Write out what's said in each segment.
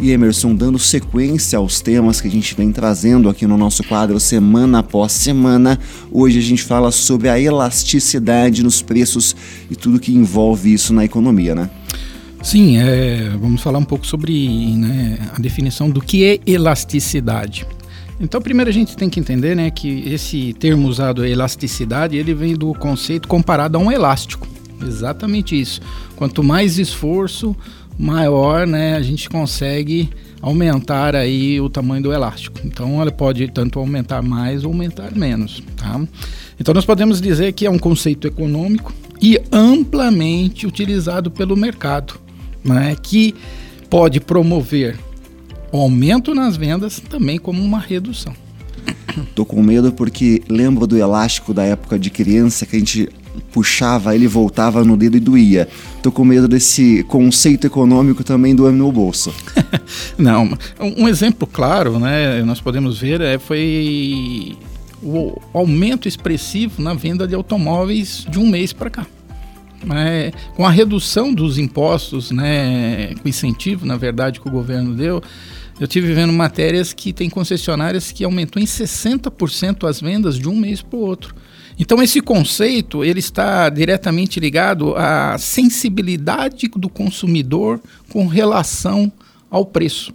E Emerson, dando sequência aos temas que a gente vem trazendo aqui no nosso quadro semana após semana, hoje a gente fala sobre a elasticidade nos preços e tudo que envolve isso na economia, né? Sim, é, vamos falar um pouco sobre né, a definição do que é elasticidade. Então, primeiro a gente tem que entender né, que esse termo usado, elasticidade, ele vem do conceito comparado a um elástico. Exatamente isso. Quanto mais esforço, maior, né, a gente consegue aumentar aí o tamanho do elástico. Então ela pode tanto aumentar mais ou aumentar menos, tá? Então nós podemos dizer que é um conceito econômico e amplamente utilizado pelo mercado, né, que pode promover aumento nas vendas também como uma redução. Tô com medo porque lembro do elástico da época de criança que a gente puxava, ele voltava no dedo e doía. Tô com medo desse conceito econômico também doendo no bolso. Não, um exemplo claro, né, nós podemos ver é, foi o aumento expressivo na venda de automóveis de um mês para cá. É, com a redução dos impostos, né, com incentivo, na verdade, que o governo deu, eu tive vendo matérias que tem concessionárias que aumentou em 60% as vendas de um mês para o outro. Então esse conceito ele está diretamente ligado à sensibilidade do consumidor com relação ao preço.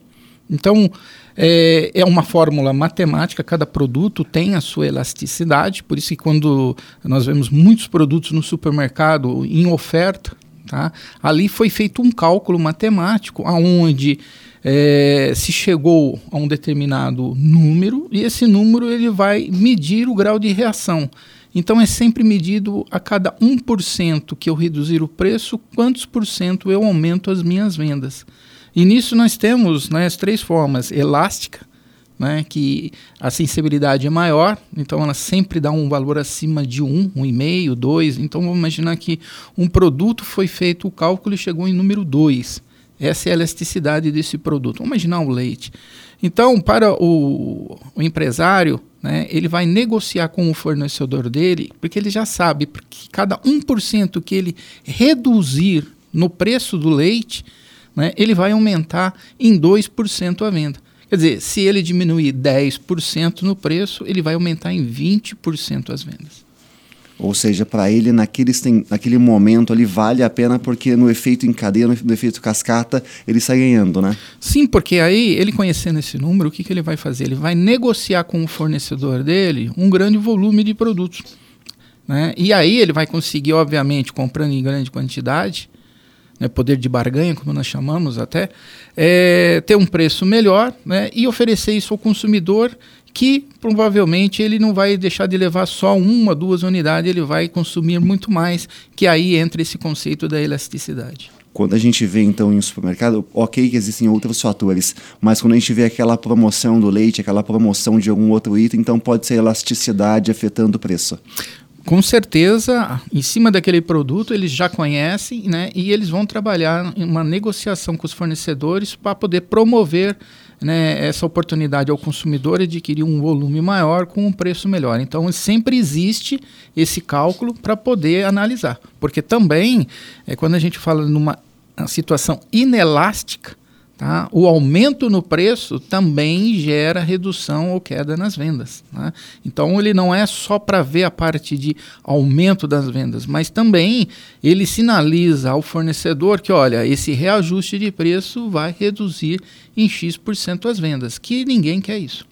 Então é, é, uma fórmula matemática, cada produto tem a sua elasticidade, por isso que quando nós vemos muitos produtos no supermercado em oferta, tá, ali foi feito um cálculo matemático aonde é, se chegou a um determinado número e esse número ele vai medir o grau de reação. Então é sempre medido a cada 1% que eu reduzir o preço, quantos por cento eu aumento as minhas vendas. E nisso nós temos né, as três formas: elástica, né, que a sensibilidade é maior, então ela sempre dá um valor acima de 1, 1,5, 2. Então vamos imaginar que um produto foi feito o cálculo e chegou em número 2. Essa é a elasticidade desse produto. Vamos imaginar o leite. Então, para o, o empresário, né, ele vai negociar com o fornecedor dele, porque ele já sabe que cada 1% que ele reduzir no preço do leite, né, ele vai aumentar em 2% a venda. Quer dizer, se ele diminuir 10% no preço, ele vai aumentar em 20% as vendas. Ou seja, para ele, naquele, naquele momento ali, vale a pena porque no efeito em cadeia, no efeito cascata, ele sai ganhando, né? Sim, porque aí, ele conhecendo esse número, o que, que ele vai fazer? Ele vai negociar com o fornecedor dele um grande volume de produtos. Né? E aí ele vai conseguir, obviamente, comprando em grande quantidade, né, poder de barganha, como nós chamamos até, é, ter um preço melhor né, e oferecer isso ao consumidor que provavelmente ele não vai deixar de levar só uma, duas unidades, ele vai consumir muito mais, que aí entra esse conceito da elasticidade. Quando a gente vê então em um supermercado, ok que existem outros fatores, mas quando a gente vê aquela promoção do leite, aquela promoção de algum outro item, então pode ser elasticidade afetando o preço. Com certeza, em cima daquele produto, eles já conhecem, né? E eles vão trabalhar em uma negociação com os fornecedores para poder promover né, essa oportunidade ao consumidor adquirir um volume maior com um preço melhor. Então, sempre existe esse cálculo para poder analisar. Porque também, é, quando a gente fala numa situação inelástica, Tá? O aumento no preço também gera redução ou queda nas vendas. Tá? Então ele não é só para ver a parte de aumento das vendas, mas também ele sinaliza ao fornecedor que, olha, esse reajuste de preço vai reduzir em X% as vendas, que ninguém quer isso.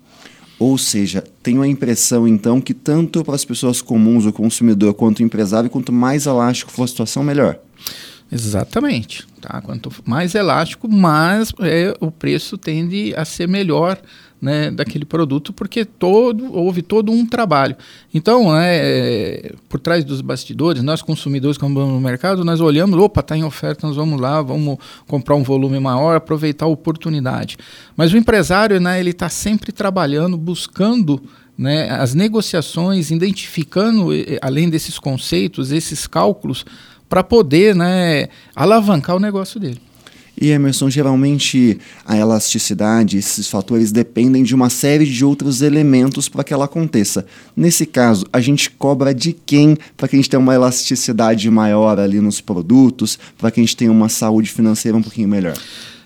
Ou seja, tenho a impressão então que tanto para as pessoas comuns, o consumidor, quanto o empresário, quanto mais elástico for a situação, melhor. Exatamente. Tá? Quanto mais elástico, mais é, o preço tende a ser melhor né, daquele produto, porque todo, houve todo um trabalho. Então, é, por trás dos bastidores, nós consumidores, quando vamos no mercado, nós olhamos, opa, está em oferta, nós vamos lá, vamos comprar um volume maior, aproveitar a oportunidade. Mas o empresário, né, ele está sempre trabalhando, buscando né, as negociações, identificando, além desses conceitos, esses cálculos, para poder né, alavancar o negócio dele. E Emerson, geralmente a elasticidade, esses fatores dependem de uma série de outros elementos para que ela aconteça. Nesse caso, a gente cobra de quem para que a gente tenha uma elasticidade maior ali nos produtos, para que a gente tenha uma saúde financeira um pouquinho melhor?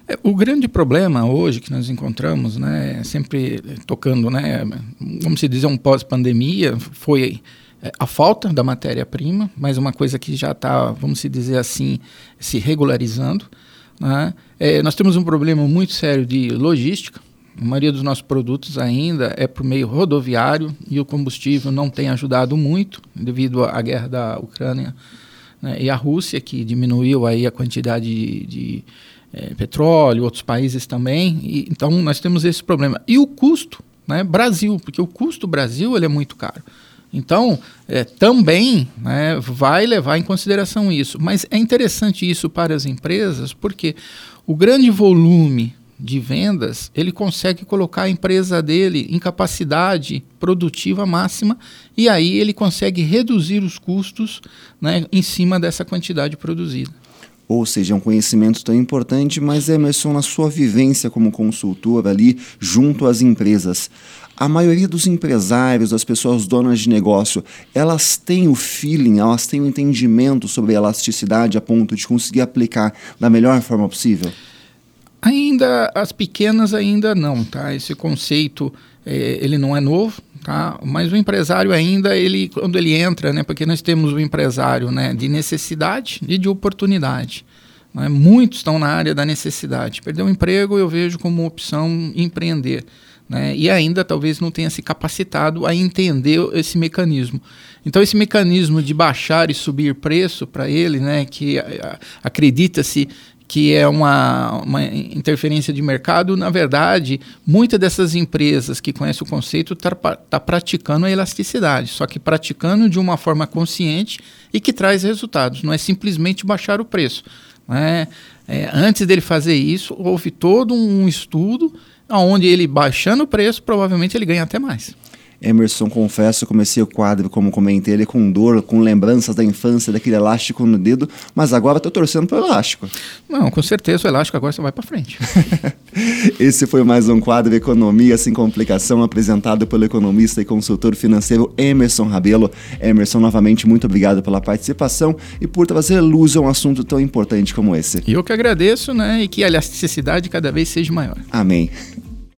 É, o grande problema hoje que nós encontramos, né, sempre tocando, né, vamos dizer, um pós-pandemia, foi é, a falta da matéria-prima, mas uma coisa que já está, vamos dizer assim, se regularizando. Né? É, nós temos um problema muito sério de logística. A maioria dos nossos produtos ainda é por meio rodoviário e o combustível não tem ajudado muito devido à guerra da Ucrânia né? e a Rússia, que diminuiu aí a quantidade de, de é, petróleo, outros países também. E, então nós temos esse problema. E o custo, né? Brasil, porque o custo Brasil ele é muito caro. Então, é, também né, vai levar em consideração isso. Mas é interessante isso para as empresas, porque o grande volume de vendas, ele consegue colocar a empresa dele em capacidade produtiva máxima e aí ele consegue reduzir os custos né, em cima dessa quantidade produzida. Ou seja, é um conhecimento tão importante, mas Emerson, na sua vivência como consultor ali junto às empresas, a maioria dos empresários, das pessoas donas de negócio, elas têm o feeling, elas têm o entendimento sobre elasticidade a ponto de conseguir aplicar da melhor forma possível? Ainda, as pequenas ainda não, tá? Esse conceito, é, ele não é novo, tá? Mas o empresário ainda, ele, quando ele entra, né? Porque nós temos o empresário, né? De necessidade e de oportunidade. Né? Muitos estão na área da necessidade. Perder o emprego eu vejo como opção empreender né? e ainda talvez não tenha se capacitado a entender esse mecanismo. Então, esse mecanismo de baixar e subir preço para ele, né, que acredita-se que é uma, uma interferência de mercado, na verdade, muitas dessas empresas que conhecem o conceito estão tá, tá praticando a elasticidade, só que praticando de uma forma consciente e que traz resultados, não é simplesmente baixar o preço. Né? É, antes dele fazer isso, houve todo um estudo onde ele baixando o preço, provavelmente ele ganha até mais. Emerson, confesso, comecei o quadro, como comentei, ele com dor, com lembranças da infância, daquele elástico no dedo, mas agora estou torcendo para o elástico. Não, com certeza o elástico agora você vai para frente. Esse foi mais um quadro Economia Sem Complicação, apresentado pelo economista e consultor financeiro Emerson Rabelo. Emerson, novamente, muito obrigado pela participação e por trazer luz a um assunto tão importante como esse. Eu que agradeço, né, e que a elasticidade cada vez seja maior. Amém.